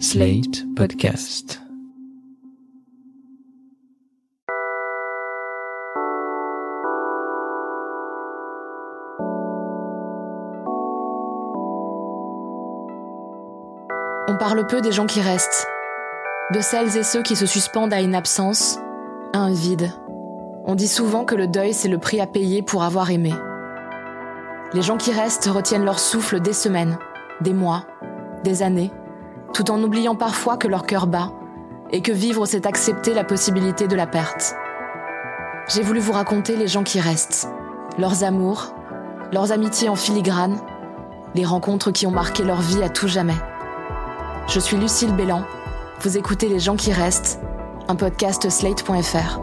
Slate Podcast. On parle peu des gens qui restent, de celles et ceux qui se suspendent à une absence, à un vide. On dit souvent que le deuil, c'est le prix à payer pour avoir aimé. Les gens qui restent retiennent leur souffle des semaines, des mois, des années, tout en oubliant parfois que leur cœur bat et que vivre, c'est accepter la possibilité de la perte. J'ai voulu vous raconter les gens qui restent, leurs amours, leurs amitiés en filigrane, les rencontres qui ont marqué leur vie à tout jamais. Je suis Lucille Bélan, vous écoutez Les gens qui restent, un podcast slate.fr.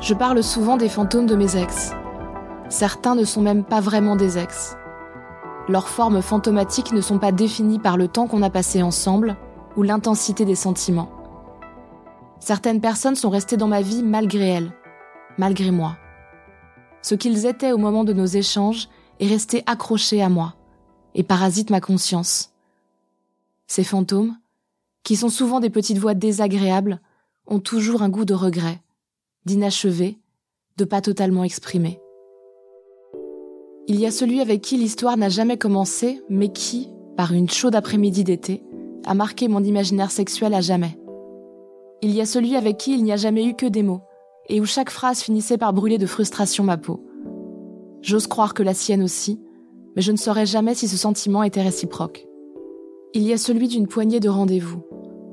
Je parle souvent des fantômes de mes ex. Certains ne sont même pas vraiment des ex. Leurs formes fantomatiques ne sont pas définies par le temps qu'on a passé ensemble ou l'intensité des sentiments. Certaines personnes sont restées dans ma vie malgré elles, malgré moi. Ce qu'ils étaient au moment de nos échanges est resté accroché à moi et parasite ma conscience. Ces fantômes, qui sont souvent des petites voix désagréables, ont toujours un goût de regret, d'inachevé, de pas totalement exprimé. Il y a celui avec qui l'histoire n'a jamais commencé, mais qui, par une chaude après-midi d'été, a marqué mon imaginaire sexuel à jamais. Il y a celui avec qui il n'y a jamais eu que des mots, et où chaque phrase finissait par brûler de frustration ma peau. J'ose croire que la sienne aussi, mais je ne saurais jamais si ce sentiment était réciproque. Il y a celui d'une poignée de rendez-vous,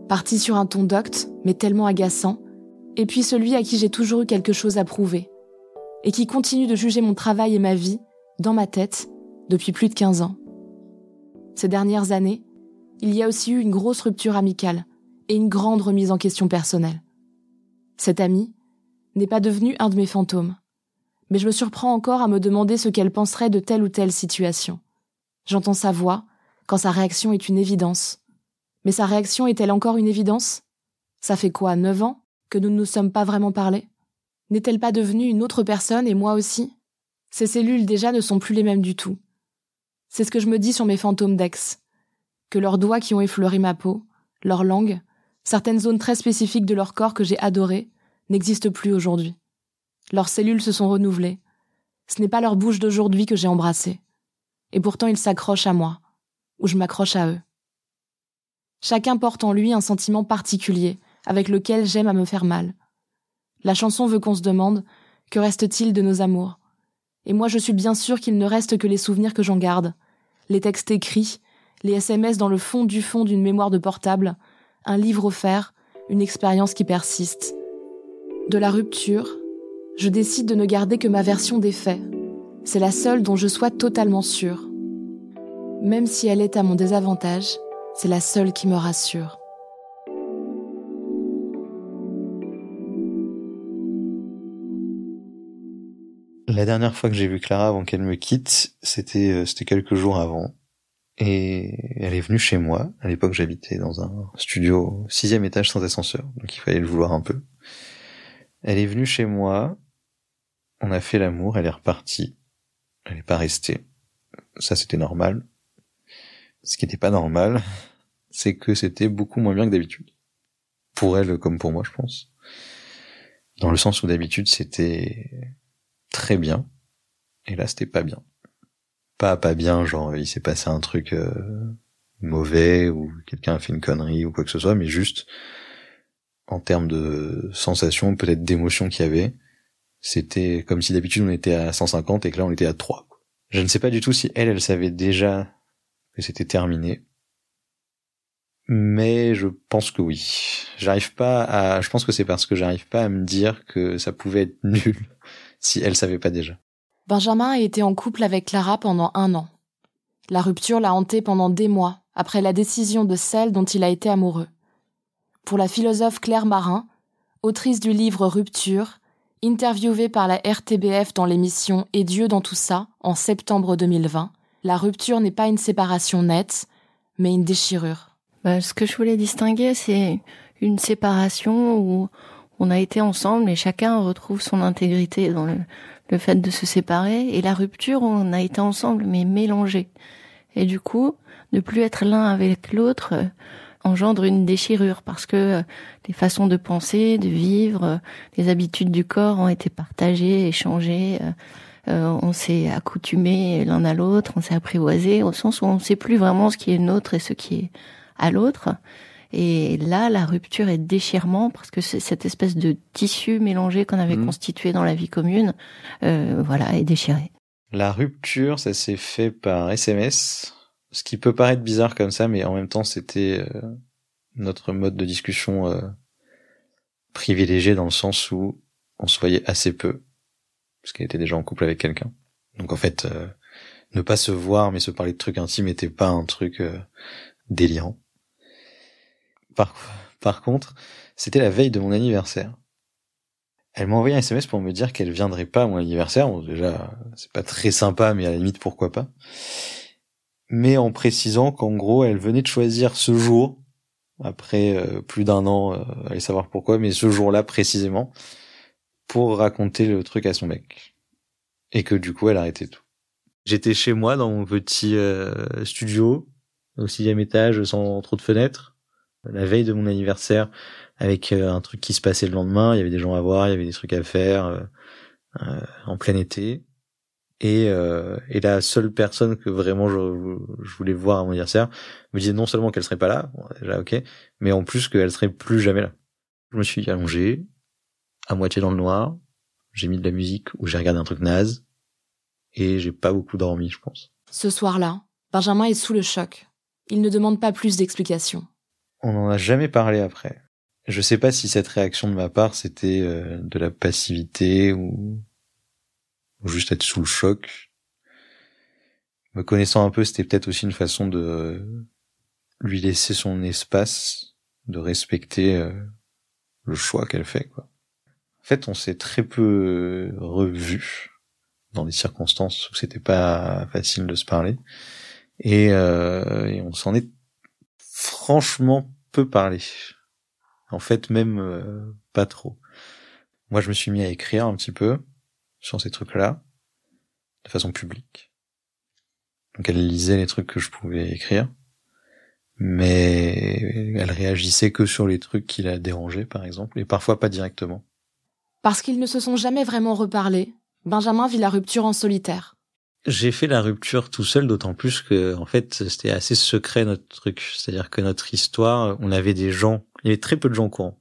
parti sur un ton docte, mais tellement agaçant, et puis celui à qui j'ai toujours eu quelque chose à prouver, et qui continue de juger mon travail et ma vie, dans ma tête, depuis plus de 15 ans. Ces dernières années, il y a aussi eu une grosse rupture amicale et une grande remise en question personnelle. Cet amie n'est pas devenue un de mes fantômes, mais je me surprends encore à me demander ce qu'elle penserait de telle ou telle situation. J'entends sa voix, quand sa réaction est une évidence. Mais sa réaction est-elle encore une évidence? Ça fait quoi, neuf ans que nous ne nous sommes pas vraiment parlé N'est-elle pas devenue une autre personne et moi aussi? Ces cellules déjà ne sont plus les mêmes du tout. C'est ce que je me dis sur mes fantômes d'ex. Que leurs doigts qui ont effleuré ma peau, leur langue, certaines zones très spécifiques de leur corps que j'ai adorées, n'existent plus aujourd'hui. Leurs cellules se sont renouvelées. Ce n'est pas leur bouche d'aujourd'hui que j'ai embrassée. Et pourtant ils s'accrochent à moi, ou je m'accroche à eux. Chacun porte en lui un sentiment particulier, avec lequel j'aime à me faire mal. La chanson veut qu'on se demande que reste-t-il de nos amours? Et moi je suis bien sûre qu'il ne reste que les souvenirs que j'en garde, les textes écrits, les SMS dans le fond du fond d'une mémoire de portable, un livre offert, une expérience qui persiste. De la rupture, je décide de ne garder que ma version des faits. C'est la seule dont je sois totalement sûre. Même si elle est à mon désavantage, c'est la seule qui me rassure. La dernière fois que j'ai vu Clara avant qu'elle me quitte, c'était euh, c'était quelques jours avant. Et elle est venue chez moi. À l'époque, j'habitais dans un studio sixième étage sans ascenseur, donc il fallait le vouloir un peu. Elle est venue chez moi. On a fait l'amour. Elle est repartie. Elle n'est pas restée. Ça, c'était normal. Ce qui n'était pas normal, c'est que c'était beaucoup moins bien que d'habitude. Pour elle comme pour moi, je pense. Dans le sens où d'habitude, c'était très bien. Et là, c'était pas bien. Pas pas bien, genre il s'est passé un truc euh, mauvais ou quelqu'un a fait une connerie ou quoi que ce soit, mais juste en termes de sensations, peut-être d'émotions qu'il y avait, c'était comme si d'habitude on était à 150 et que là on était à 3. Je ne sais pas du tout si elle, elle savait déjà que c'était terminé. Mais je pense que oui. J'arrive pas à, je pense que c'est parce que j'arrive pas à me dire que ça pouvait être nul si elle savait pas déjà. Benjamin a été en couple avec Clara pendant un an. La rupture l'a hanté pendant des mois, après la décision de celle dont il a été amoureux. Pour la philosophe Claire Marin, autrice du livre Rupture, interviewée par la RTBF dans l'émission Et Dieu dans tout ça, en septembre 2020, la rupture n'est pas une séparation nette, mais une déchirure. Bah, ce que je voulais distinguer, c'est une séparation où on a été ensemble et chacun retrouve son intégrité dans le, le fait de se séparer et la rupture, on a été ensemble mais mélangés. Et du coup, ne plus être l'un avec l'autre euh, engendre une déchirure parce que euh, les façons de penser, de vivre, euh, les habitudes du corps ont été partagées, échangées. on s'est accoutumé l'un à l'autre, on s'est apprivoisé au sens où on ne sait plus vraiment ce qui est nôtre et ce qui est à l'autre. Et là, la rupture est déchirement parce que cette espèce de tissu mélangé qu'on avait mmh. constitué dans la vie commune, euh, voilà, est déchiré. La rupture, ça s'est fait par SMS, ce qui peut paraître bizarre comme ça, mais en même temps, c'était euh, notre mode de discussion euh, privilégié dans le sens où on se voyait assez peu, parce qu'elle était déjà en couple avec quelqu'un. Donc en fait, euh, ne pas se voir mais se parler de trucs intimes n'était pas un truc délirant. Par, contre, c'était la veille de mon anniversaire. Elle m'a envoyé un SMS pour me dire qu'elle viendrait pas à mon anniversaire. Bon, déjà, c'est pas très sympa, mais à la limite, pourquoi pas. Mais en précisant qu'en gros, elle venait de choisir ce jour, après euh, plus d'un an, euh, allez savoir pourquoi, mais ce jour-là précisément, pour raconter le truc à son mec. Et que du coup, elle arrêtait tout. J'étais chez moi dans mon petit euh, studio, au sixième étage, sans trop de fenêtres la veille de mon anniversaire avec euh, un truc qui se passait le lendemain. Il y avait des gens à voir, il y avait des trucs à faire euh, euh, en plein été. Et, et la seule personne que vraiment je, je, voulais voir à mon anniversaire me disait non seulement qu'elle serait pas là, déjà ok, mais en plus qu'elle serait plus jamais là. Je me suis allongé, à moitié dans le noir, j'ai mis de la musique ou j'ai regardé un truc naze, et j'ai pas beaucoup dormi, je pense. Ce soir-là, Benjamin est sous le choc. Il ne demande pas plus d'explications. On n'en a jamais parlé après. Je sais pas si cette réaction de ma part c'était euh, de la passivité ou... juste être sous le choc. Me connaissant un peu, c'était peut-être aussi une façon de lui laisser son espace, de respecter euh, le choix qu'elle fait. Quoi. En fait, on s'est très peu revus dans des circonstances où c'était pas facile de se parler, et, euh, et on s'en est franchement peu parlé. En fait, même euh, pas trop. Moi, je me suis mis à écrire un petit peu sur ces trucs-là, de façon publique. Donc, elle lisait les trucs que je pouvais écrire, mais elle réagissait que sur les trucs qui la dérangeaient, par exemple, et parfois pas directement. Parce qu'ils ne se sont jamais vraiment reparlé, Benjamin vit la rupture en solitaire. J'ai fait la rupture tout seul, d'autant plus que en fait c'était assez secret notre truc. C'est-à-dire que notre histoire, on avait des gens, il y avait très peu de gens courants.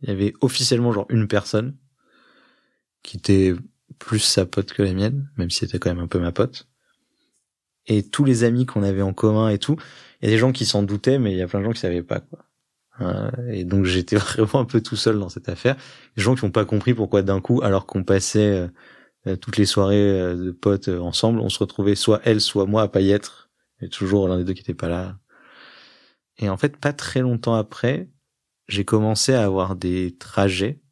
Il y avait officiellement genre une personne qui était plus sa pote que la mienne, même si c'était quand même un peu ma pote. Et tous les amis qu'on avait en commun et tout, il y a des gens qui s'en doutaient, mais il y a plein de gens qui savaient pas quoi. Euh, et donc j'étais vraiment un peu tout seul dans cette affaire. Des gens qui n'ont pas compris pourquoi d'un coup, alors qu'on passait euh, toutes les soirées euh, de potes euh, ensemble, on se retrouvait soit elle, soit moi à pas y être, et toujours l'un des deux qui était pas là. Et en fait, pas très longtemps après, j'ai commencé à avoir des trajets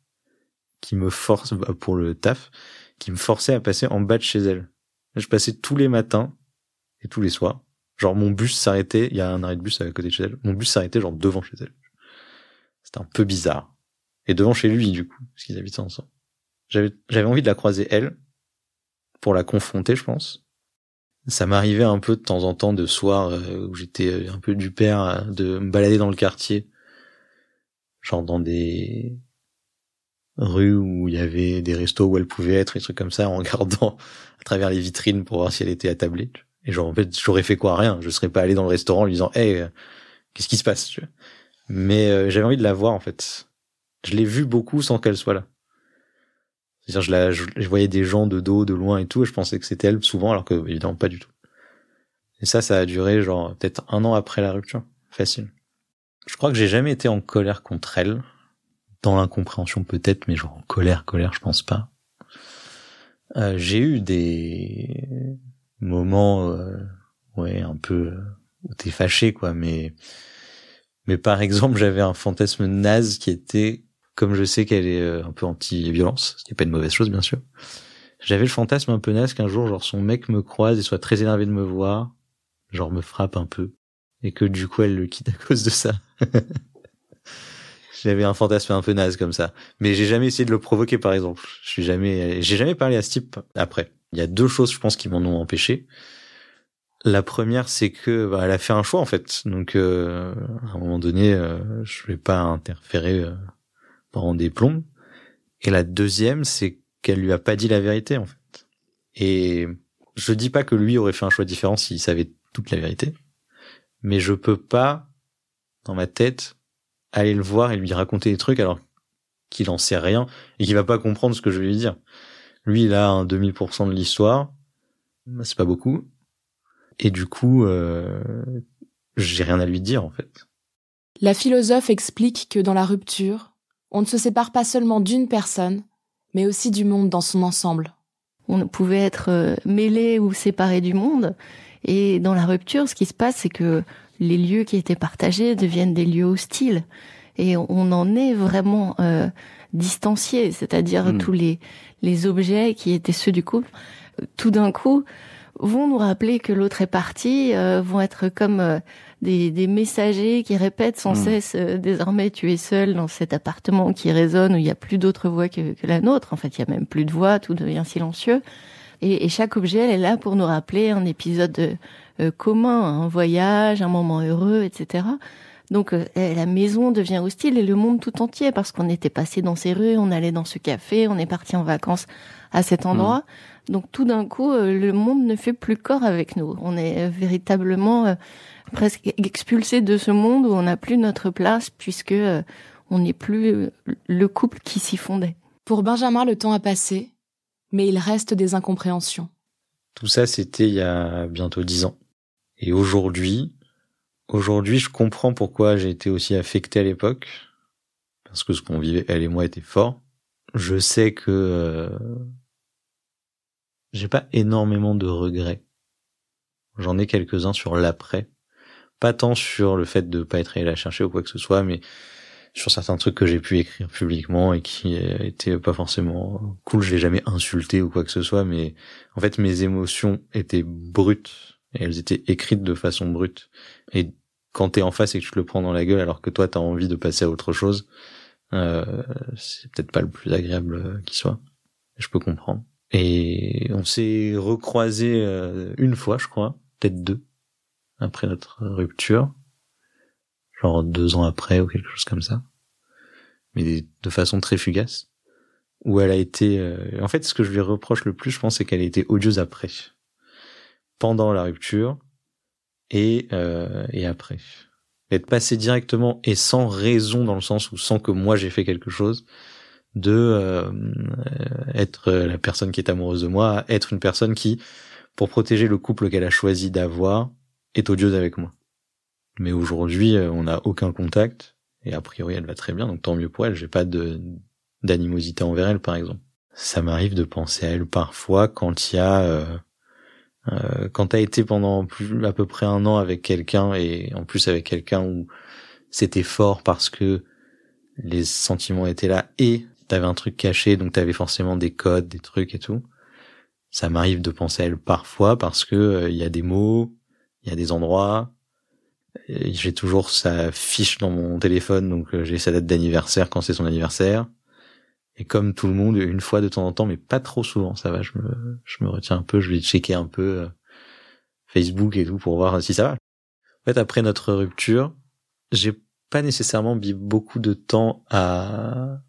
qui me forcent, bah, pour le taf, qui me forçaient à passer en bas de chez elle. Je passais tous les matins et tous les soirs. Genre mon bus s'arrêtait, il y a un arrêt de bus à côté de chez elle. Mon bus s'arrêtait genre devant chez elle. C'était un peu bizarre. Et devant chez lui du coup, parce qu'ils habitaient ensemble. J'avais, envie de la croiser elle, pour la confronter, je pense. Ça m'arrivait un peu de temps en temps de soir euh, où j'étais un peu du père euh, de me balader dans le quartier, genre dans des rues où il y avait des restos où elle pouvait être, des trucs comme ça, en regardant à travers les vitrines pour voir si elle était attablée. Et genre en fait, j'aurais fait quoi? Rien. Je serais pas allé dans le restaurant en lui disant, hey, euh, qu'est-ce qui se passe Mais j'avais envie de la voir en fait. Je l'ai vue beaucoup sans qu'elle soit là. C'est-à-dire, je, la, je, voyais des gens de dos, de loin et tout, et je pensais que c'était elle souvent, alors que évidemment pas du tout. Et ça, ça a duré genre peut-être un an après la rupture, facile. Je crois que j'ai jamais été en colère contre elle, dans l'incompréhension peut-être, mais genre en colère, colère, je pense pas. Euh, j'ai eu des moments, euh, ouais, un peu euh, où t'es fâché, quoi, mais mais par exemple, j'avais un fantasme naze qui était comme je sais qu'elle est euh, un peu anti-violence, ce qui n'est pas une mauvaise chose bien sûr, j'avais le fantasme un peu naze qu'un jour, genre, son mec me croise et soit très énervé de me voir, genre me frappe un peu, et que du coup elle le quitte à cause de ça. J'avais un fantasme un peu naze comme ça. Mais j'ai jamais essayé de le provoquer, par exemple. Je suis jamais, j'ai jamais parlé à ce type après. Il y a deux choses, je pense, qui m'en ont empêché. La première, c'est que bah, elle a fait un choix en fait. Donc euh, à un moment donné, euh, je vais pas interférer euh, pendant des. Et la deuxième, c'est qu'elle lui a pas dit la vérité en fait. Et je dis pas que lui aurait fait un choix différent s'il savait toute la vérité, mais je peux pas dans ma tête aller le voir et lui raconter des trucs alors qu'il en sait rien et qu'il va pas comprendre ce que je vais lui dire. Lui, il a un demi pour cent de l'histoire, bah, c'est pas beaucoup, et du coup, euh, j'ai rien à lui dire en fait. La philosophe explique que dans la rupture, on ne se sépare pas seulement d'une personne, mais aussi du monde dans son ensemble. On pouvait être euh, mêlé ou séparé du monde, et dans la rupture, ce qui se passe, c'est que les lieux qui étaient partagés deviennent des lieux hostiles, et on en est vraiment euh, distancié, c'est-à-dire hmm. tous les les objets qui étaient ceux du couple, tout d'un coup vont nous rappeler que l'autre est parti, euh, vont être comme euh, des, des, messagers qui répètent sans hmm. cesse euh, désormais tu es seul dans cet appartement qui résonne où il n'y a plus d'autre voix que, que, la nôtre. En fait, il y a même plus de voix, tout devient silencieux. Et, et chaque objet elle est là pour nous rappeler un épisode commun, un voyage, un moment heureux, etc. Donc la maison devient hostile et le monde tout entier parce qu'on était passé dans ces rues, on allait dans ce café, on est parti en vacances à cet endroit. Donc tout d'un coup, euh, le monde ne fait plus corps avec nous. On est euh, véritablement euh, presque expulsé de ce monde où on n'a plus notre place puisque on n'est plus le couple qui s'y fondait. Pour Benjamin, le temps a passé, mais il reste des incompréhensions. Tout ça, c'était il y a bientôt dix ans. Et aujourd'hui, aujourd'hui, je comprends pourquoi j'ai été aussi affecté à l'époque, parce que ce qu'on vivait, elle et moi, était fort. Je sais que j'ai pas énormément de regrets. J'en ai quelques-uns sur l'après. Pas tant sur le fait de pas être allé la chercher ou quoi que ce soit, mais sur certains trucs que j'ai pu écrire publiquement et qui étaient pas forcément cool. Je l'ai jamais insulté ou quoi que ce soit, mais en fait mes émotions étaient brutes et elles étaient écrites de façon brute. Et quand t'es en face et que tu le prends dans la gueule alors que toi t'as envie de passer à autre chose, euh, c'est peut-être pas le plus agréable qui soit. Je peux comprendre. Et on s'est recroisé euh, une fois, je crois, peut-être deux, après notre rupture, genre deux ans après ou quelque chose comme ça, mais de façon très fugace. Où elle a été, euh, en fait, ce que je lui reproche le plus, je pense, c'est qu'elle a été odieuse après, pendant la rupture et euh, et après. Être passé directement et sans raison dans le sens où sans que moi j'ai fait quelque chose, de euh, être la personne qui est amoureuse de moi, être une personne qui, pour protéger le couple qu'elle a choisi d'avoir, est odieuse avec moi. Mais aujourd'hui, euh, on n'a aucun contact et a priori, elle va très bien, donc tant mieux pour elle. J'ai pas de d'animosité envers elle, par exemple. Ça m'arrive de penser à elle parfois quand il y a euh, euh, quand t'as été pendant plus à peu près un an avec quelqu'un et en plus avec quelqu'un où c'était fort parce que les sentiments étaient là et t'avais un truc caché, donc t'avais forcément des codes, des trucs et tout. Ça m'arrive de penser à elle parfois parce que il euh, y a des mots, il y a des endroits. J'ai toujours sa fiche dans mon téléphone, donc euh, j'ai sa date d'anniversaire quand c'est son anniversaire. Et comme tout le monde, une fois de temps en temps, mais pas trop souvent, ça va, je me, je me retiens un peu, je vais checker un peu euh, Facebook et tout pour voir si ça va. En fait, après notre rupture, j'ai pas nécessairement mis beaucoup de temps à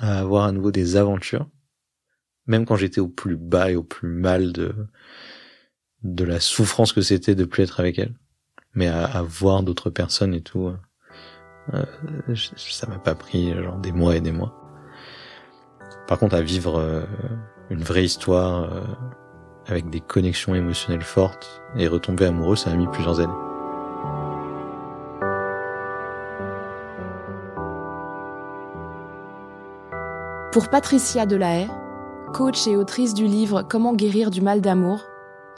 à avoir à nouveau des aventures, même quand j'étais au plus bas et au plus mal de de la souffrance que c'était de plus être avec elle, mais à, voir d'autres personnes et tout, euh, ça m'a pas pris genre des mois et des mois. Par contre, à vivre euh, une vraie histoire euh, avec des connexions émotionnelles fortes et retomber amoureux, ça a mis plusieurs années. Pour Patricia Delahaye, coach et autrice du livre Comment guérir du mal d'amour,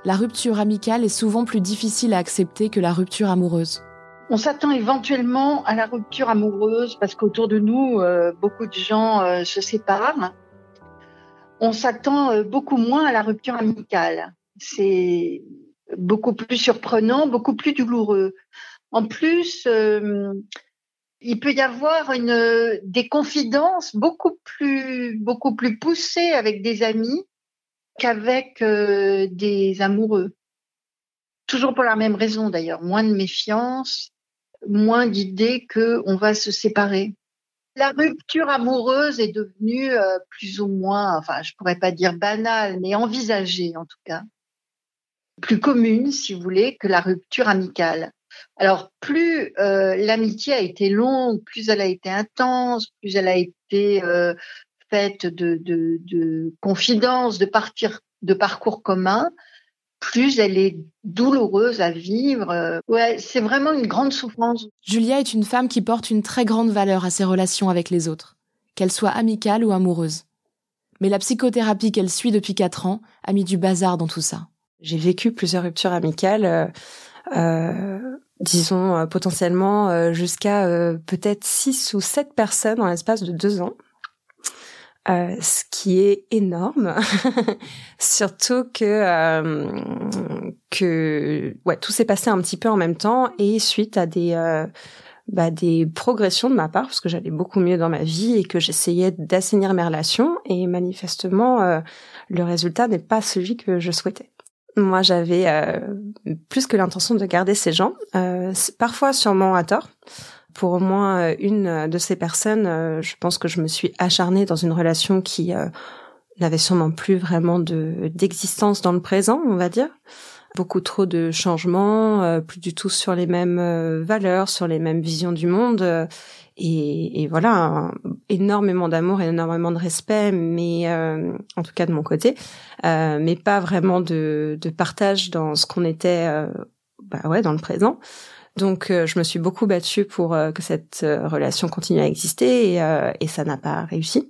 la rupture amicale est souvent plus difficile à accepter que la rupture amoureuse. On s'attend éventuellement à la rupture amoureuse parce qu'autour de nous, euh, beaucoup de gens euh, se séparent. On s'attend euh, beaucoup moins à la rupture amicale. C'est beaucoup plus surprenant, beaucoup plus douloureux. En plus, il peut y avoir une, des confidences beaucoup plus, beaucoup plus poussées avec des amis qu'avec euh, des amoureux. Toujours pour la même raison d'ailleurs, moins de méfiance, moins d'idées que on va se séparer. La rupture amoureuse est devenue euh, plus ou moins, enfin, je pourrais pas dire banale, mais envisagée en tout cas, plus commune, si vous voulez, que la rupture amicale. Alors, plus euh, l'amitié a été longue, plus elle a été intense, plus elle a été euh, faite de, de, de confidences, de, partir, de parcours communs, plus elle est douloureuse à vivre. Ouais, c'est vraiment une grande souffrance. Julia est une femme qui porte une très grande valeur à ses relations avec les autres, qu'elles soient amicales ou amoureuses. Mais la psychothérapie qu'elle suit depuis quatre ans a mis du bazar dans tout ça. J'ai vécu plusieurs ruptures amicales. Euh, euh, disons euh, potentiellement euh, jusqu'à peut-être six ou sept personnes en l'espace de deux ans. Euh, ce qui est énorme, surtout que que ouais tout s'est passé un petit peu en même temps et suite à des bah, des progressions de ma part parce que j'allais beaucoup mieux dans ma vie et que j'essayais d'assainir mes relations et manifestement le résultat n'est pas celui que je souhaitais. Moi, j'avais euh, plus que l'intention de garder ces gens, euh, parfois sûrement à tort. Pour au moins euh, une de ces personnes, je pense que je me suis acharnée dans une relation qui n'avait sûrement plus vraiment de d'existence dans le présent, on va dire. Beaucoup trop de changements, plus du tout sur les mêmes valeurs, sur les mêmes visions du monde et, et voilà énormément d'amour et énormément de respect mais euh, en tout cas de mon côté euh, mais pas vraiment de, de partage dans ce qu'on était euh, bah ouais dans le présent. Donc euh, je me suis beaucoup battue pour euh, que cette relation continue à exister et, et ça n'a pas réussi.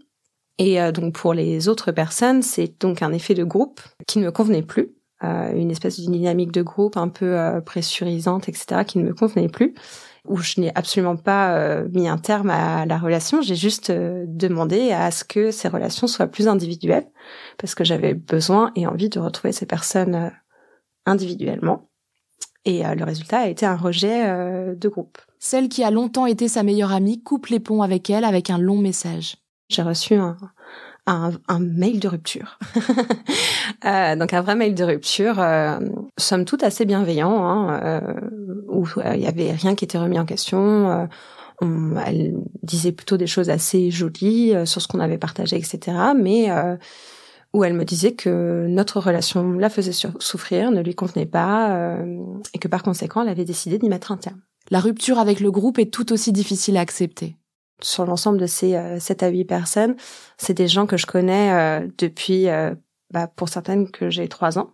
Et donc pour les autres personnes c'est donc un effet de groupe qui ne me convenait plus une espèce de dynamique de groupe un peu pressurisante etc qui ne me convenait plus où je n'ai absolument pas euh, mis un terme à la relation. J'ai juste euh, demandé à ce que ces relations soient plus individuelles parce que j'avais besoin et envie de retrouver ces personnes euh, individuellement. Et le résultat a été un rejet de groupe. Celle qui a longtemps été sa meilleure amie coupe les ponts avec elle avec un long message. J'ai reçu un, un, un, mail de rupture. euh, donc un vrai mail de rupture, euh, somme toute assez bienveillant, hein, euh, où euh, il y avait rien qui était remis en question. Euh, elle disait plutôt des choses assez jolies euh, sur ce qu'on avait partagé, etc. Mais où elle me disait que notre relation la faisait souffrir, ne lui convenait pas, et que par conséquent, elle avait décidé d'y mettre un terme. La rupture avec le groupe est tout aussi difficile à accepter sur l'ensemble de ces euh, 7 à 8 personnes, c'est des gens que je connais euh, depuis, euh, bah, pour certaines que j'ai 3 ans.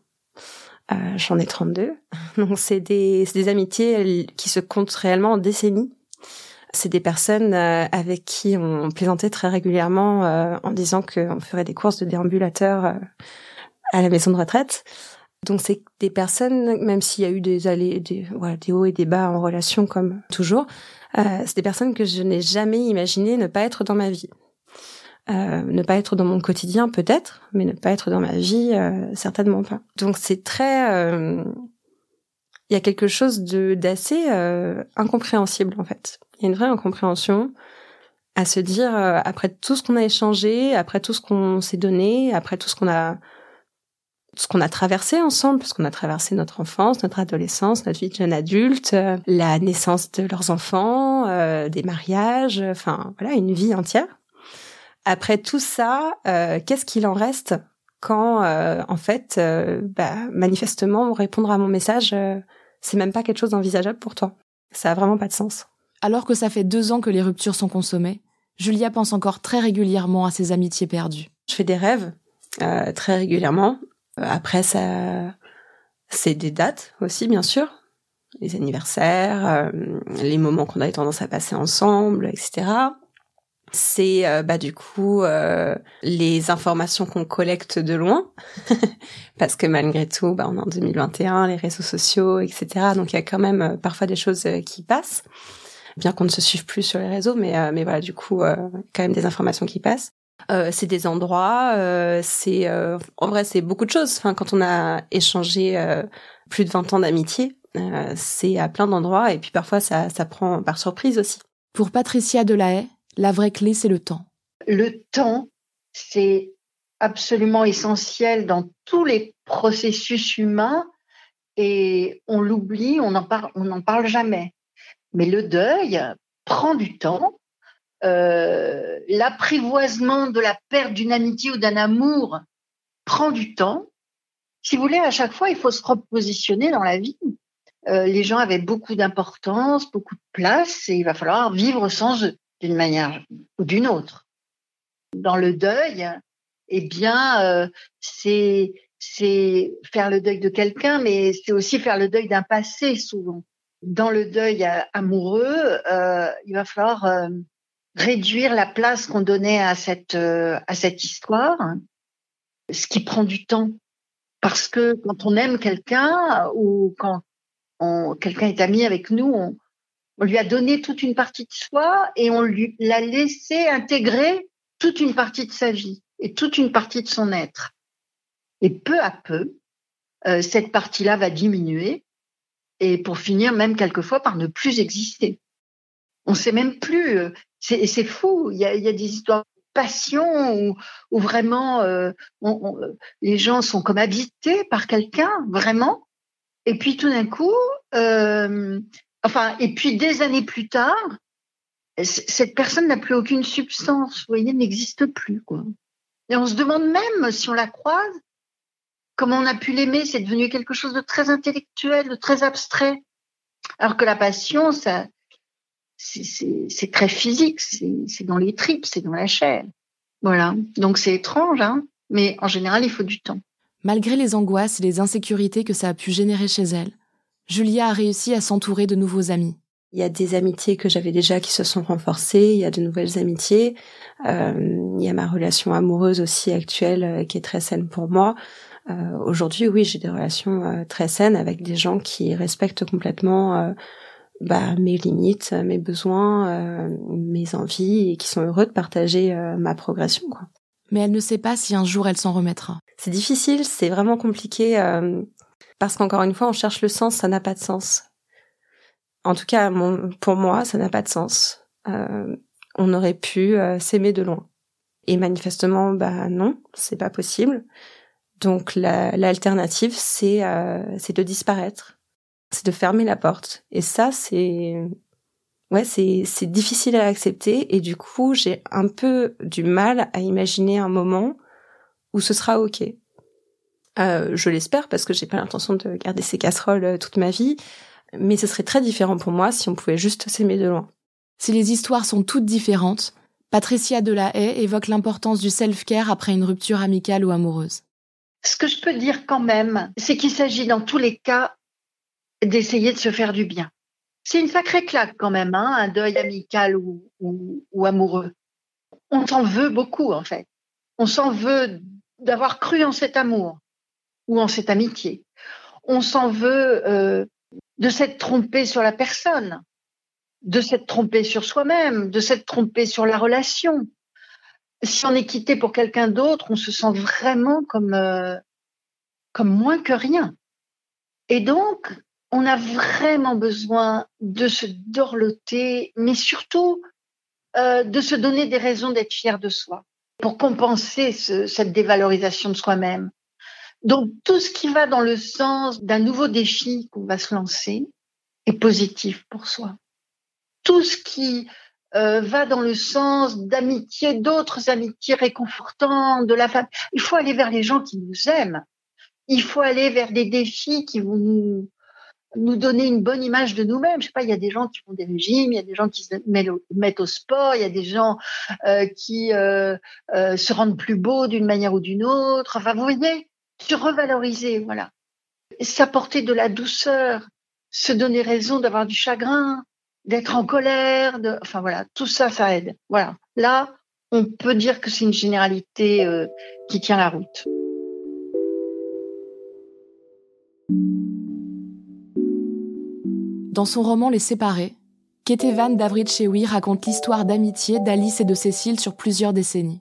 Euh, J'en ai 32. Donc c'est des, des amitiés qui se comptent réellement en décennies. C'est des personnes avec qui on plaisantait très régulièrement en disant qu'on ferait des courses de déambulateurs à la maison de retraite. Donc c'est des personnes, même s'il y a eu des allées, des, voilà, des hauts et des bas en relation comme toujours, euh, c'est des personnes que je n'ai jamais imaginé ne pas être dans ma vie. Euh, ne pas être dans mon quotidien peut-être, mais ne pas être dans ma vie euh, certainement pas. Donc c'est très, euh, il y a quelque chose de d'assez euh, incompréhensible en fait. Il y a une vraie incompréhension à se dire après tout ce qu'on a échangé, après tout ce qu'on s'est donné, après tout ce qu'on a ce qu'on a traversé ensemble, parce qu'on a traversé notre enfance, notre adolescence, notre vie de jeune adulte, euh, la naissance de leurs enfants, euh, des mariages, enfin voilà, une vie entière. Après tout ça, euh, qu'est-ce qu'il en reste quand, en fait, bah, manifestement, répondre à mon message, c'est même pas quelque chose d'envisageable pour toi. Ça a vraiment pas de sens. Alors que ça fait deux ans que les ruptures sont consommées, Julia pense encore très régulièrement à ses amitiés perdues. Je fais des rêves très régulièrement euh, après, ça, c'est des dates aussi, bien sûr, les anniversaires, euh, les moments qu'on avait tendance à passer ensemble, etc. C'est euh, bah du coup les informations qu'on collecte de loin, parce que malgré tout, bah, on est en 2021, les réseaux sociaux, etc. Donc il y a quand même parfois des choses qui passent, bien qu'on ne se suive plus sur les réseaux, mais mais voilà, du coup, quand même des informations qui passent. Euh, c'est des endroits, euh, c'est euh, en vrai c'est beaucoup de choses. Enfin, quand on a échangé plus de 20 ans d'amitié, c'est à plein d'endroits et puis parfois ça ça prend par surprise aussi. Pour Patricia Delahaye, la vraie clé, c'est le temps. Le temps, c'est absolument essentiel dans tous les processus humains et on l'oublie, on n'en parle, on n'en parle jamais. Mais le deuil prend du temps. Euh, l'apprivoisement de la perte d'une amitié ou d'un amour prend du temps. Si vous voulez, à chaque fois, il faut se repositionner dans la vie. Euh, les gens avaient beaucoup d'importance, beaucoup de place, et il va falloir vivre sans eux, d'une manière ou d'une autre. Dans le deuil, eh bien, euh, c'est faire le deuil de quelqu'un, mais c'est aussi faire le deuil d'un passé souvent. Dans le deuil amoureux, il va falloir réduire la place qu'on donnait à cette euh, à cette histoire, ce qui prend du temps. Parce que quand on aime quelqu'un ou quand quelqu'un est ami avec nous, on, on lui a donné toute une partie de soi et on lui l'a laissé intégrer toute une partie de sa vie et toute une partie de son être. Et peu à peu, euh, cette partie-là va diminuer et pour finir même quelquefois par ne plus exister. On sait même plus. Euh, c'est fou. Il y a, il y a des histoires de passion où, où vraiment euh, on, les gens sont comme habités par quelqu'un, vraiment. Et puis tout d'un coup, euh, enfin, et puis des années plus tard, cette personne n'a plus aucune substance. Vous voyez, n'existe plus quoi. Et on se demande même si on la croise, comment on a pu l'aimer, c'est devenu quelque chose de très intellectuel, de très abstrait. Alors que la passion, ça, c'est très physique, c'est dans les tripes, c'est dans la chair. Voilà. Donc c'est étrange, hein, mais en général, il faut du temps. Malgré les angoisses et les insécurités que ça a pu générer chez elle, Julia a réussi à s'entourer de nouveaux amis. Il y a des amitiés que j'avais déjà qui se sont renforcées, il y a de nouvelles amitiés, euh, il y a ma relation amoureuse aussi actuelle euh, qui est très saine pour moi. Euh, Aujourd'hui, oui, j'ai des relations euh, très saines avec des gens qui respectent complètement euh, bah, mes limites, mes besoins, mes envies et qui sont heureux de partager ma progression. Quoi. Mais elle ne sait pas si un jour elle s'en remettra. C'est difficile, c'est vraiment compliqué parce qu'encore une fois, on cherche le sens, ça n'a pas de sens. En tout cas, pour moi, ça n'a pas de sens. Euh, on aurait pu euh, s'aimer de loin. Et manifestement, bah non, c'est pas possible. Donc l'alternative, c'est euh, c'est de disparaître, c'est de fermer la porte. Et ça, c'est ouais, c'est c'est difficile à accepter. Et du coup, j'ai un peu du mal à imaginer un moment où ce sera ok. Euh, je l'espère parce que j'ai pas l'intention de garder ces casseroles euh, toute ma vie mais ce serait très différent pour moi si on pouvait juste s'aimer de loin. Si les histoires sont toutes différentes, Patricia Delahaye évoque l'importance du self-care après une rupture amicale ou amoureuse. Ce que je peux dire quand même, c'est qu'il s'agit dans tous les cas d'essayer de se faire du bien. C'est une sacrée claque quand même, hein, un deuil amical ou, ou, amoureux. On s'en veut beaucoup en fait. On s'en veut d'avoir cru en cet amour ou en cette amitié. On s'en veut euh, de s'être trompé sur la personne, de s'être trompé sur soi-même, de s'être trompé sur la relation. Si on est quitté pour quelqu'un d'autre, on se sent vraiment comme euh, comme moins que rien. Et donc, on a vraiment besoin de se dorloter, mais surtout euh, de se donner des raisons d'être fier de soi pour compenser cette dévalorisation de soi-même. Donc tout ce qui va dans le sens d'un nouveau défi qu'on va se lancer est positif pour soi. Tout ce qui euh, va dans le sens d'amitié, d'autres amitiés réconfortantes, de la famille. Il faut aller vers les gens qui nous aiment. Il faut aller vers des défis qui vont nous, nous donner une bonne image de nous-mêmes. Je sais pas, il y a des gens qui font des régimes, il y a des gens qui se mettent au, sport, il y a des gens euh, qui euh, euh, se rendent plus beaux d'une manière ou d'une autre. Enfin, vous voyez, se revaloriser, voilà. S'apporter de la douceur, se donner raison d'avoir du chagrin, d'être en colère, de, enfin voilà, tout ça, ça aide. Voilà. Là, on peut dire que c'est une généralité euh, qui tient la route. Dans son roman Les Séparés, Ketevan Davrichewi raconte l'histoire d'amitié d'Alice et de Cécile sur plusieurs décennies.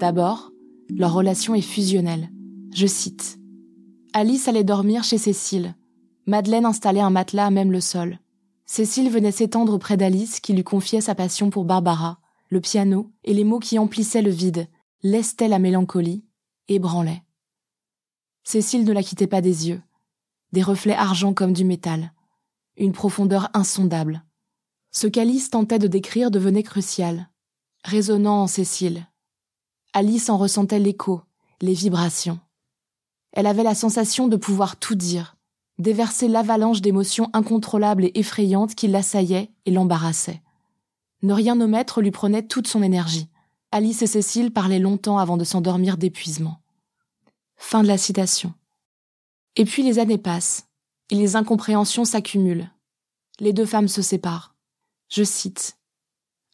D'abord, leur relation est fusionnelle. Je cite. Alice allait dormir chez Cécile. Madeleine installait un matelas à même le sol. Cécile venait s'étendre près d'Alice qui lui confiait sa passion pour Barbara, le piano et les mots qui emplissaient le vide, lestaient la mélancolie, ébranlaient. Cécile ne la quittait pas des yeux. Des reflets argent comme du métal. Une profondeur insondable. Ce qu'Alice tentait de décrire devenait crucial, résonnant en Cécile. Alice en ressentait l'écho, les vibrations. Elle avait la sensation de pouvoir tout dire, déverser l'avalanche d'émotions incontrôlables et effrayantes qui l'assaillaient et l'embarrassaient. Ne rien omettre lui prenait toute son énergie. Alice et Cécile parlaient longtemps avant de s'endormir d'épuisement. Fin de la citation. Et puis les années passent, et les incompréhensions s'accumulent. Les deux femmes se séparent. Je cite.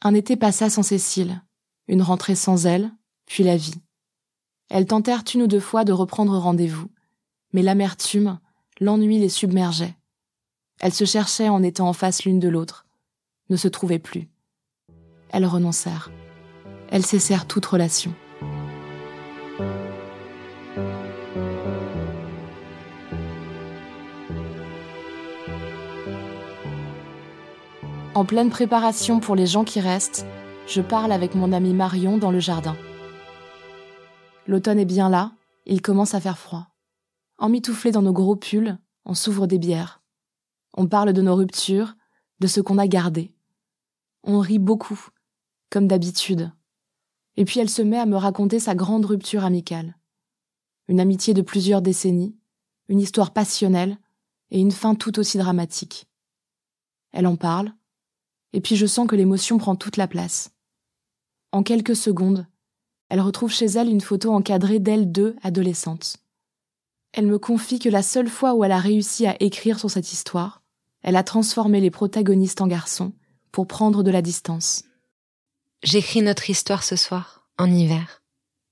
Un été passa sans Cécile, une rentrée sans elle, puis la vie. Elles tentèrent une ou deux fois de reprendre rendez-vous, mais l'amertume, l'ennui les submergeait. Elles se cherchaient en étant en face l'une de l'autre, ne se trouvaient plus. Elles renoncèrent. Elles cessèrent toute relation. En pleine préparation pour les gens qui restent, je parle avec mon ami Marion dans le jardin. L'automne est bien là, il commence à faire froid. Emmitouflés dans nos gros pulls, on s'ouvre des bières. On parle de nos ruptures, de ce qu'on a gardé. On rit beaucoup, comme d'habitude. Et puis elle se met à me raconter sa grande rupture amicale. Une amitié de plusieurs décennies, une histoire passionnelle et une fin tout aussi dramatique. Elle en parle, et puis je sens que l'émotion prend toute la place. En quelques secondes, elle retrouve chez elle une photo encadrée d'elle deux adolescentes. Elle me confie que la seule fois où elle a réussi à écrire sur cette histoire, elle a transformé les protagonistes en garçons pour prendre de la distance. J'écris notre histoire ce soir, en hiver.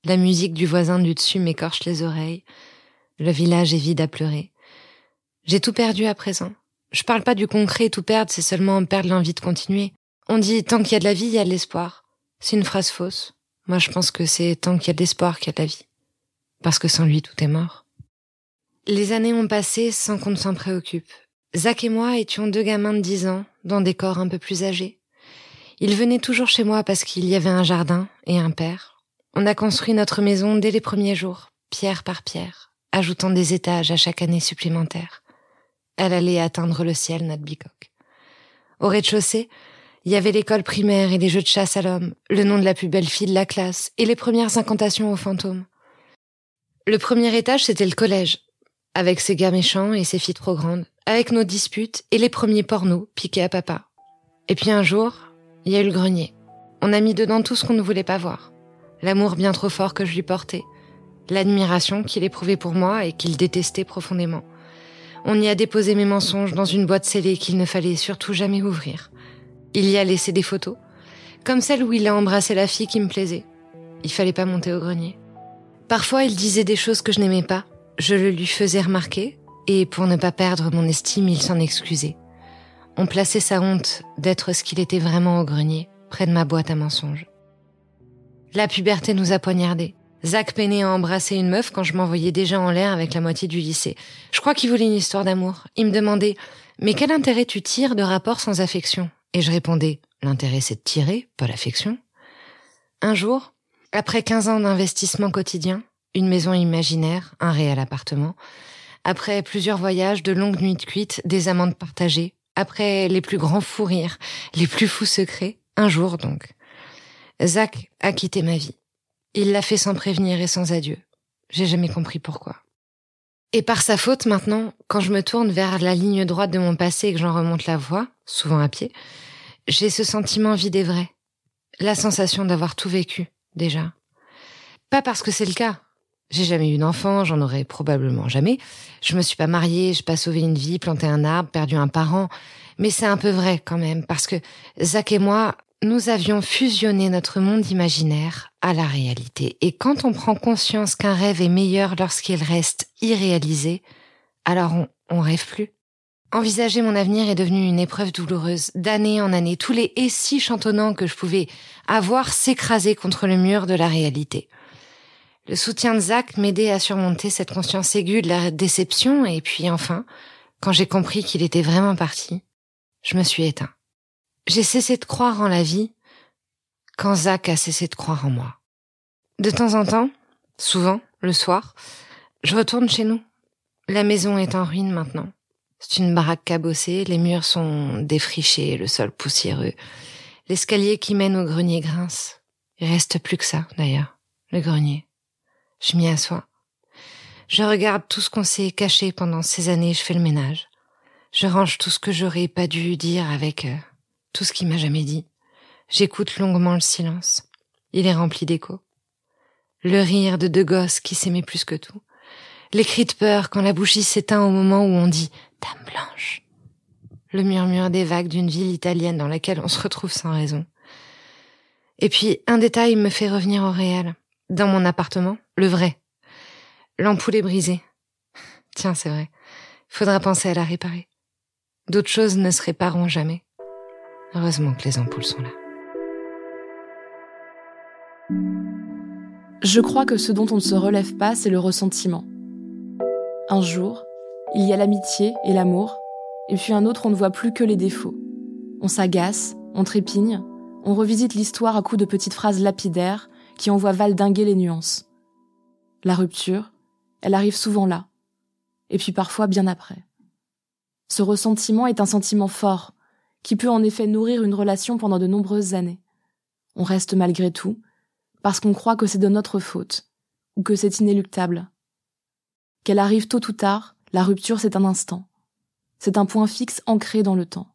La musique du voisin du dessus m'écorche les oreilles. Le village est vide à pleurer. J'ai tout perdu à présent. Je parle pas du concret, tout perdre, c'est seulement perdre l'envie de continuer. On dit tant qu'il y a de la vie, il y a de l'espoir. C'est une phrase fausse. Moi, je pense que c'est tant qu'il y a de l'espoir qu'il y a de la vie. Parce que sans lui, tout est mort. Les années ont passé sans qu'on ne s'en préoccupe. Zach et moi étions deux gamins de dix ans, dans des corps un peu plus âgés. Il venait toujours chez moi parce qu'il y avait un jardin et un père. On a construit notre maison dès les premiers jours, pierre par pierre, ajoutant des étages à chaque année supplémentaire. Elle allait atteindre le ciel, notre bicoque. Au rez-de-chaussée, il y avait l'école primaire et les jeux de chasse à l'homme, le nom de la plus belle fille de la classe et les premières incantations aux fantômes. Le premier étage, c'était le collège, avec ses gars méchants et ses filles trop grandes, avec nos disputes et les premiers pornos piqués à papa. Et puis un jour, il y a eu le grenier. On a mis dedans tout ce qu'on ne voulait pas voir. L'amour bien trop fort que je lui portais, l'admiration qu'il éprouvait pour moi et qu'il détestait profondément. On y a déposé mes mensonges dans une boîte scellée qu'il ne fallait surtout jamais ouvrir. Il y a laissé des photos, comme celle où il a embrassé la fille qui me plaisait. Il fallait pas monter au grenier. Parfois, il disait des choses que je n'aimais pas, je le lui faisais remarquer, et pour ne pas perdre mon estime, il s'en excusait. On plaçait sa honte d'être ce qu'il était vraiment au grenier, près de ma boîte à mensonges. La puberté nous a poignardés. Zach peinait à embrasser une meuf quand je m'envoyais déjà en l'air avec la moitié du lycée. Je crois qu'il voulait une histoire d'amour. Il me demandait Mais quel intérêt tu tires de rapports sans affection? Et je répondais L'intérêt c'est de tirer, pas l'affection. Un jour, après 15 ans d'investissement quotidien, une maison imaginaire, un réel appartement. Après plusieurs voyages, de longues nuits de cuite, des amandes partagées. Après les plus grands fous rires, les plus fous secrets. Un jour donc. Zach a quitté ma vie. Il l'a fait sans prévenir et sans adieu. J'ai jamais compris pourquoi. Et par sa faute maintenant, quand je me tourne vers la ligne droite de mon passé et que j'en remonte la voie, souvent à pied, j'ai ce sentiment vide et vrai. La sensation d'avoir tout vécu, déjà. Pas parce que c'est le cas, j'ai jamais eu d'enfant, j'en aurai probablement jamais. Je me suis pas mariée, j'ai pas sauvé une vie, planté un arbre, perdu un parent. Mais c'est un peu vrai quand même, parce que Zach et moi, nous avions fusionné notre monde imaginaire à la réalité. Et quand on prend conscience qu'un rêve est meilleur lorsqu'il reste irréalisé, alors on, rêve plus. Envisager mon avenir est devenu une épreuve douloureuse. D'année en année, tous les et chantonnants que je pouvais avoir s'écrasaient contre le mur de la réalité. Le soutien de Zach m'aidait à surmonter cette conscience aiguë de la déception et puis enfin, quand j'ai compris qu'il était vraiment parti, Je me suis éteint. J'ai cessé de croire en la vie quand Zach a cessé de croire en moi. De temps en temps, souvent, le soir, je retourne chez nous. La maison est en ruine maintenant. C'est une baraque cabossée, les murs sont défrichés, le sol poussiéreux. L'escalier qui mène au grenier grince. Il reste plus que ça, d'ailleurs. Le grenier. Je m'y assois. Je regarde tout ce qu'on s'est caché pendant ces années, je fais le ménage. Je range tout ce que j'aurais pas dû dire avec euh, tout ce qu'il m'a jamais dit. J'écoute longuement le silence. Il est rempli d'écho. Le rire de deux gosses qui s'aimaient plus que tout. Les cris de peur quand la bougie s'éteint au moment où on dit Dame blanche. Le murmure des vagues d'une ville italienne dans laquelle on se retrouve sans raison. Et puis, un détail me fait revenir au réel. Dans mon appartement, le vrai. L'ampoule est brisée. Tiens, c'est vrai. Faudra penser à la réparer. D'autres choses ne se répareront jamais. Heureusement que les ampoules sont là. Je crois que ce dont on ne se relève pas, c'est le ressentiment. Un jour, il y a l'amitié et l'amour, et puis un autre, on ne voit plus que les défauts. On s'agace, on trépigne, on revisite l'histoire à coups de petites phrases lapidaires qui envoient valdinguer les nuances. La rupture, elle arrive souvent là, et puis parfois bien après. Ce ressentiment est un sentiment fort, qui peut en effet nourrir une relation pendant de nombreuses années. On reste malgré tout, parce qu'on croit que c'est de notre faute, ou que c'est inéluctable. Qu'elle arrive tôt ou tard, la rupture c'est un instant. C'est un point fixe ancré dans le temps.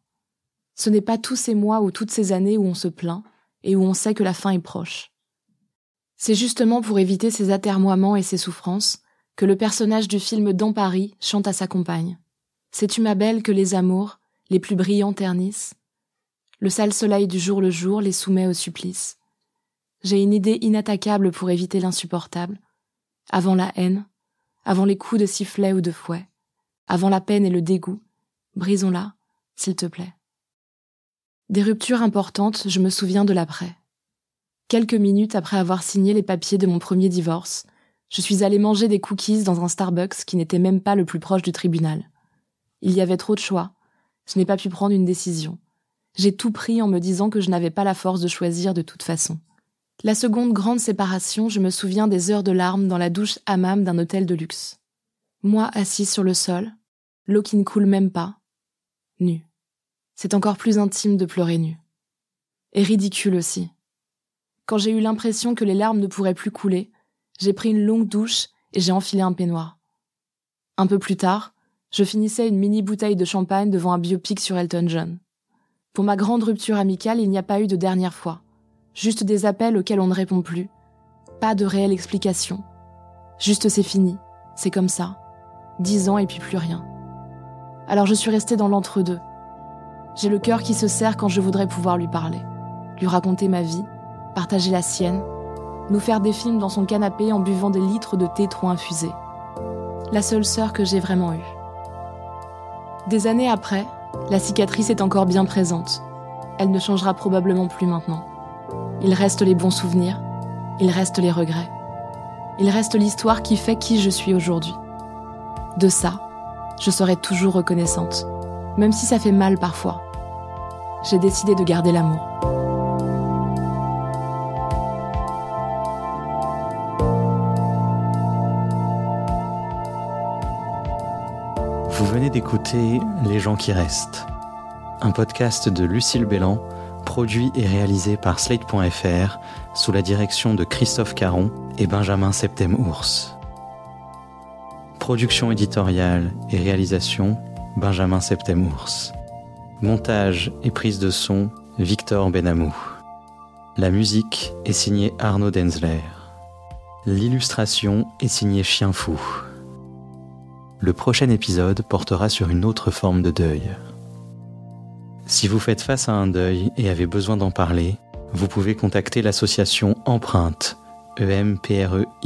Ce n'est pas tous ces mois ou toutes ces années où on se plaint et où on sait que la fin est proche. C'est justement pour éviter ces atermoiements et ces souffrances que le personnage du film Dans Paris chante à sa compagne. Sais-tu ma belle que les amours, les plus brillants ternissent Le sale soleil du jour le jour les soumet au supplice. J'ai une idée inattaquable pour éviter l'insupportable. Avant la haine, avant les coups de sifflet ou de fouet, avant la peine et le dégoût, brisons-la, s'il te plaît. Des ruptures importantes, je me souviens de l'après. Quelques minutes après avoir signé les papiers de mon premier divorce, je suis allée manger des cookies dans un Starbucks qui n'était même pas le plus proche du tribunal. Il y avait trop de choix. Je n'ai pas pu prendre une décision. J'ai tout pris en me disant que je n'avais pas la force de choisir de toute façon. La seconde grande séparation, je me souviens des heures de larmes dans la douche hammam d'un hôtel de luxe. Moi assis sur le sol, l'eau qui ne coule même pas, nu. C'est encore plus intime de pleurer nu. Et ridicule aussi. Quand j'ai eu l'impression que les larmes ne pourraient plus couler, j'ai pris une longue douche et j'ai enfilé un peignoir. Un peu plus tard, je finissais une mini bouteille de champagne devant un biopic sur Elton John. Pour ma grande rupture amicale, il n'y a pas eu de dernière fois. Juste des appels auxquels on ne répond plus. Pas de réelle explication. Juste c'est fini. C'est comme ça. Dix ans et puis plus rien. Alors je suis restée dans l'entre-deux. J'ai le cœur qui se serre quand je voudrais pouvoir lui parler. Lui raconter ma vie, partager la sienne, nous faire des films dans son canapé en buvant des litres de thé trop infusé. La seule sœur que j'ai vraiment eue. Des années après, la cicatrice est encore bien présente. Elle ne changera probablement plus maintenant. Il reste les bons souvenirs, il reste les regrets. Il reste l'histoire qui fait qui je suis aujourd'hui. De ça, je serai toujours reconnaissante, même si ça fait mal parfois. J'ai décidé de garder l'amour. Vous venez d'écouter Les gens qui restent, un podcast de Lucille Bélan, produit et réalisé par Slate.fr sous la direction de Christophe Caron et Benjamin Septem-Ours. Production éditoriale et réalisation Benjamin Septem-Ours. Montage et prise de son Victor Benamou. La musique est signée Arnaud Denzler. L'illustration est signée Chien Fou. Le prochain épisode portera sur une autre forme de deuil. Si vous faites face à un deuil et avez besoin d'en parler, vous pouvez contacter l'association Empreinte, E-M-P-R-E-I-N-T-E-S.